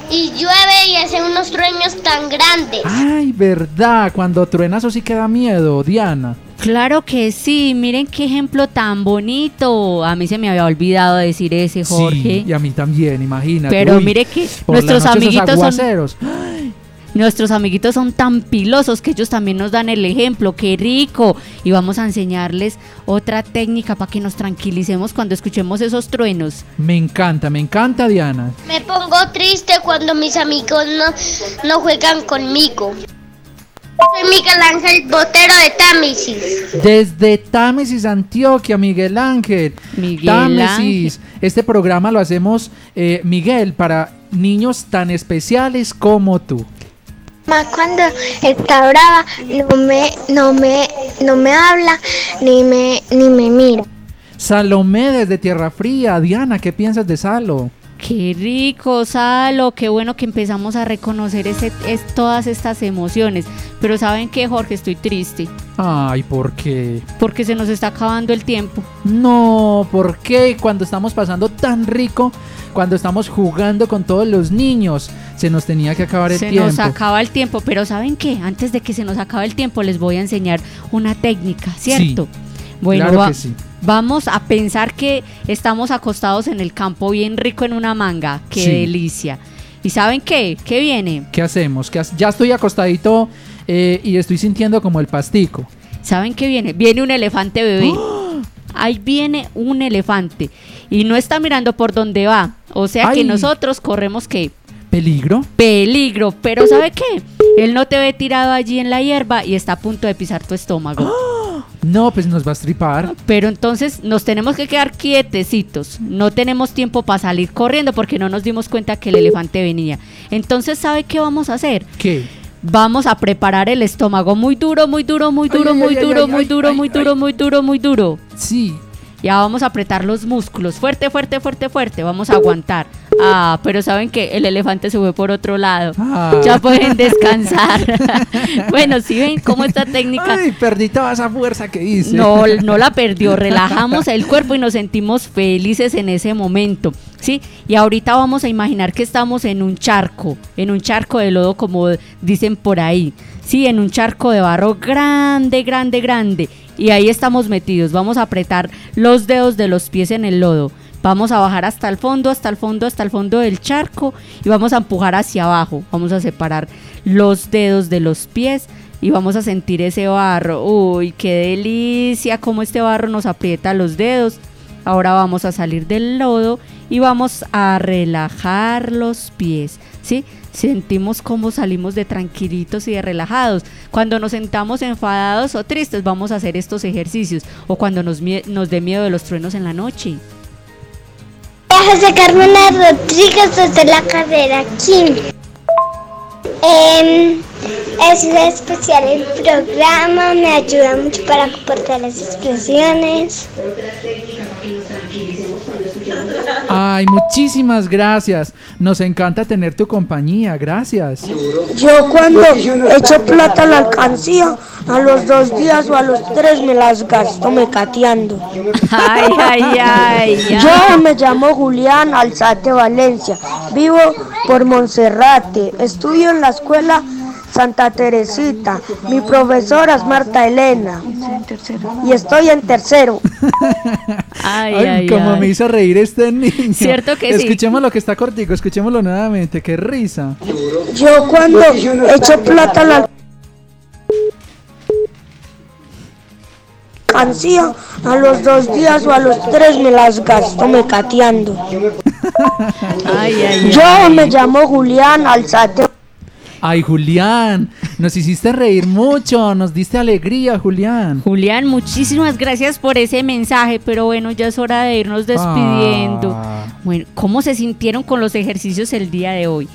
y llueve y hace unos trueños tan grandes. Ay, verdad, cuando truena eso sí que da miedo, Diana. Claro que sí, miren qué ejemplo tan bonito. A mí se me había olvidado decir ese, Jorge. Sí, y a mí también, imagínate. Pero Uy, mire que nuestros amiguitos son. Nuestros amiguitos son tan pilosos que ellos también nos dan el ejemplo, qué rico. Y vamos a enseñarles otra técnica para que nos tranquilicemos cuando escuchemos esos truenos. Me encanta, me encanta, Diana. Me pongo triste cuando mis amigos no, no juegan conmigo. Soy Miguel Ángel Botero de Támesis. Desde Támesis, Antioquia, Miguel Ángel. Miguel Támesis. Este programa lo hacemos, eh, Miguel, para niños tan especiales como tú. Mamá cuando está brava no me, no me, no me habla ni me, ni me mira. Salomé desde Tierra Fría. Diana, ¿qué piensas de Salo? Qué rico, Salo, qué bueno que empezamos a reconocer ese, es, todas estas emociones. Pero ¿saben qué, Jorge? Estoy triste. Ay, ¿por qué? Porque se nos está acabando el tiempo. No, ¿por qué? Cuando estamos pasando tan rico, cuando estamos jugando con todos los niños, se nos tenía que acabar el se tiempo. nos acaba el tiempo, pero ¿saben qué? Antes de que se nos acabe el tiempo, les voy a enseñar una técnica, ¿cierto? Bueno, claro va- que sí. vamos a pensar que estamos acostados en el campo bien rico en una manga. ¡Qué Sí. delicia! ¿Y saben qué? ¿Qué viene? ¿Qué hacemos? ¿Qué ha- Ya estoy acostadito eh, y estoy sintiendo como el pastico. ¿Saben qué viene? Viene un elefante bebé. Ahí viene un elefante. Y no está mirando por dónde va. O sea que nosotros corremos que ¿Peligro? peligro. Pero ¿sabe qué? Él no te ve tirado allí en la hierba y está a punto de pisar tu estómago. No, pues nos va a estripar. Pero entonces nos tenemos que quedar quietecitos. No tenemos tiempo para salir corriendo porque no nos dimos cuenta que el elefante venía. Entonces, ¿sabe qué vamos a hacer? ¿Qué? Vamos a preparar el estómago muy duro, muy duro, muy duro, Ay, muy ay, duro, ay, muy duro, muy duro, muy duro, muy duro. Sí. Ya vamos a apretar los músculos. Fuerte, fuerte, fuerte, fuerte. Vamos a aguantar. Ah, pero saben que el elefante se fue por otro lado. Ah. Ya pueden descansar. bueno, si ven cómo esta técnica Ay, perdí toda esa fuerza que hice. no, no la perdió, relajamos el cuerpo y nos sentimos felices en ese momento, ¿sí? Y ahorita vamos a imaginar que estamos en un charco, en un charco de lodo como dicen por ahí, sí, en un charco de barro grande, grande, grande. Y ahí estamos metidos, vamos a apretar los dedos de los pies en el lodo. Vamos a bajar hasta el fondo, hasta el fondo, hasta el fondo del charco y vamos a empujar hacia abajo. Vamos a separar los dedos de los pies y vamos a sentir ese barro. Uy, qué delicia, cómo este barro nos aprieta los dedos. Ahora vamos a salir del lodo y vamos a relajar los pies, ¿sí? Sentimos cómo salimos de tranquilitos y de relajados. Cuando nos sentamos enfadados o tristes, vamos a hacer estos ejercicios. O cuando nos, nos dé miedo de los truenos en la noche. José Carmona Rodríguez desde la carrera Kim. Em, es especial el programa, me ayuda mucho para comportar las expresiones. Ay, muchísimas gracias. Nos encanta tener tu compañía. Gracias. Yo cuando echo plata a la alcancía, a los dos días o a los tres me las gasto mecateando. Ay, ay, ay, ay. Yo me llamo Julián Alzate Valencia, vivo por Monserrate, estudio en la escuela Santa Teresita. Mi profesora es Marta Elena y estoy en tercero. Ay, Ay, ay, como ay. me hizo reír este niño. Cierto que sí. Escuchemos lo que está cortico, escuchémoslo nuevamente. Qué risa. Yo cuando echo plata a la alcancía, a los dos días o a los tres me las gasto mecateando. Ay, ay, Yo me llamo Julián Alzate. Ay, Julián, nos hiciste reír mucho, nos diste alegría, Julián. Julián, muchísimas gracias por ese mensaje, pero bueno, ya es hora de irnos despidiendo. Ah. Bueno, ¿cómo se sintieron con los ejercicios el día de hoy?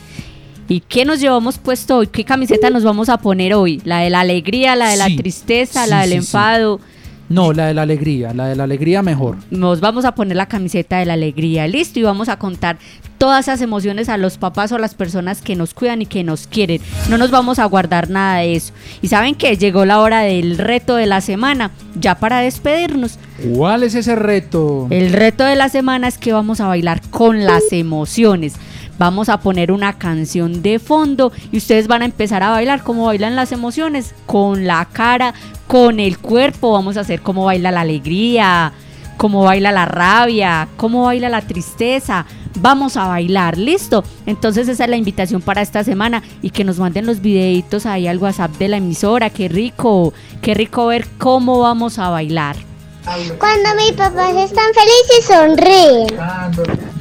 ¿Y qué nos llevamos puesto hoy? ¿Qué camiseta nos vamos a poner hoy? ¿La de la alegría, la de la tristeza, sí, la del sí. enfado? No, la de la alegría, la de la alegría mejor. Nos vamos a poner la camiseta de la alegría, listo, y vamos a contar todas esas emociones a los papás o a las personas que nos cuidan y que nos quieren. No nos vamos a guardar nada de eso. Y saben que llegó la hora del reto de la semana, ya para despedirnos. ¿Cuál es ese reto? El reto de la semana es que vamos a bailar con las emociones. Vamos a poner una canción de fondo y ustedes van a empezar a bailar como bailan las emociones, con la cara, con el cuerpo. Vamos a hacer cómo baila la alegría, cómo baila la rabia, cómo baila la tristeza. Vamos a bailar, ¿listo? Entonces esa es la invitación para esta semana y que nos manden los videitos ahí al WhatsApp de la emisora. Qué rico, qué rico ver cómo vamos a bailar. Cuando mis papás están felices sonríen.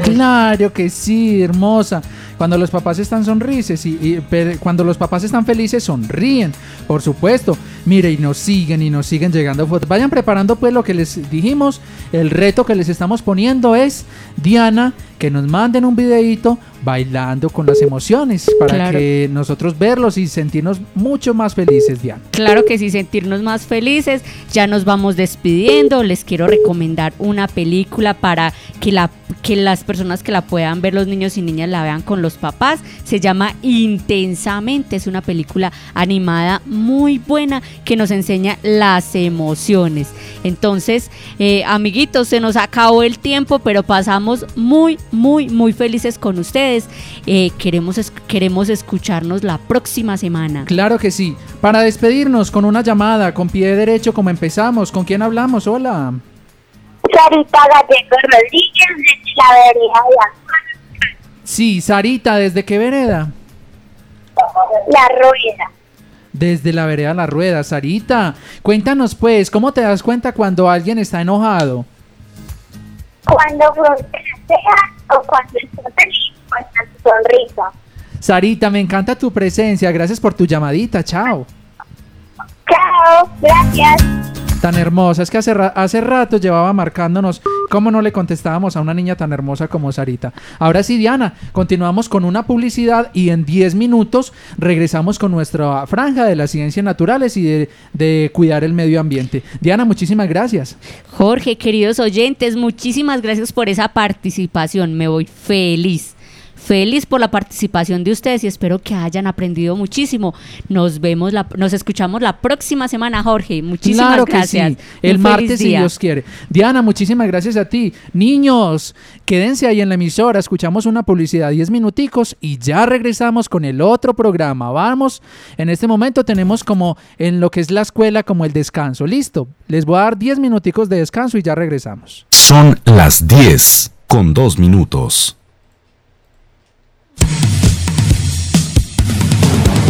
Claro que sí, hermosa. Cuando los papás están sonrises y, y- pero cuando los papás están felices sonríen, por supuesto. Mire, y nos siguen y nos siguen llegando fotos. Vayan preparando pues lo que les dijimos. El reto que les estamos poniendo es, Diana, que nos manden un videito bailando con las emociones para Claro. que nosotros verlos y sentirnos mucho más felices, Diana. Claro que sí, sentirnos más felices. Ya nos vamos despidiendo. Les quiero recomendar una película para que, la, que las personas que la puedan ver, los niños y niñas, la vean con los papás. Se llama Intensamente. Es una película animada muy buena que nos enseña las emociones. Entonces, eh, amiguitos, se nos acabó el tiempo, pero pasamos muy, muy, muy felices con ustedes. Eh, queremos, es- queremos escucharnos la próxima semana. Claro que sí. Para despedirnos con una llamada, con pie derecho, como empezamos. ¿Con quién hablamos? Hola. Sarita Gallego Rodríguez desde la vereda de Sí, Sarita, ¿desde qué vereda? La Rueda. Desde la vereda La Rueda, Sarita. Cuéntanos pues, ¿cómo te das cuenta cuando alguien está enojado? Cuando frontea o cuando está feliz, sonrisa. Sarita, me encanta tu presencia. Gracias por tu llamadita. Chao. Chao, gracias. Tan hermosa. Es que hace, ra- hace rato llevaba marcándonos cómo no le contestábamos a una niña tan hermosa como Sarita. Ahora sí, Diana, continuamos con una publicidad y en 10 minutos regresamos con nuestra franja de las ciencias naturales y de, de cuidar el medio ambiente. Diana, muchísimas gracias. Jorge, queridos oyentes, muchísimas gracias por esa participación. Me voy feliz. Feliz por la participación de ustedes y espero que hayan aprendido muchísimo. Nos vemos, la, nos escuchamos la próxima semana, Jorge. Muchísimas claro que gracias. sí. El Un martes, si. Dios quiere. Diana, muchísimas gracias a ti. Niños, quédense ahí en la emisora, escuchamos una publicidad 10 minuticos y ya regresamos con el otro programa. Vamos, en este momento tenemos como en lo que es la escuela como el descanso. Listo, les voy a dar 10 minuticos de descanso y ya regresamos. Son las 10 con 2 minutos.